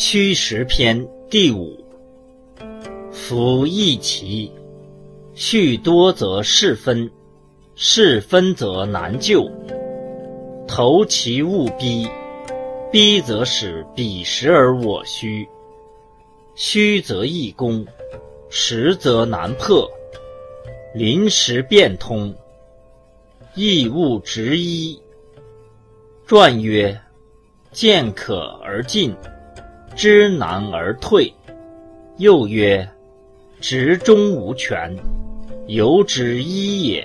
虚实篇第五。夫易其，序多则事分，事分则难就。投其勿逼，逼则使彼实而我虚。虚则易攻，实则难破。临时变通，易物直一。传曰：见可而进。知难而退，又曰：执中无权，由之一也。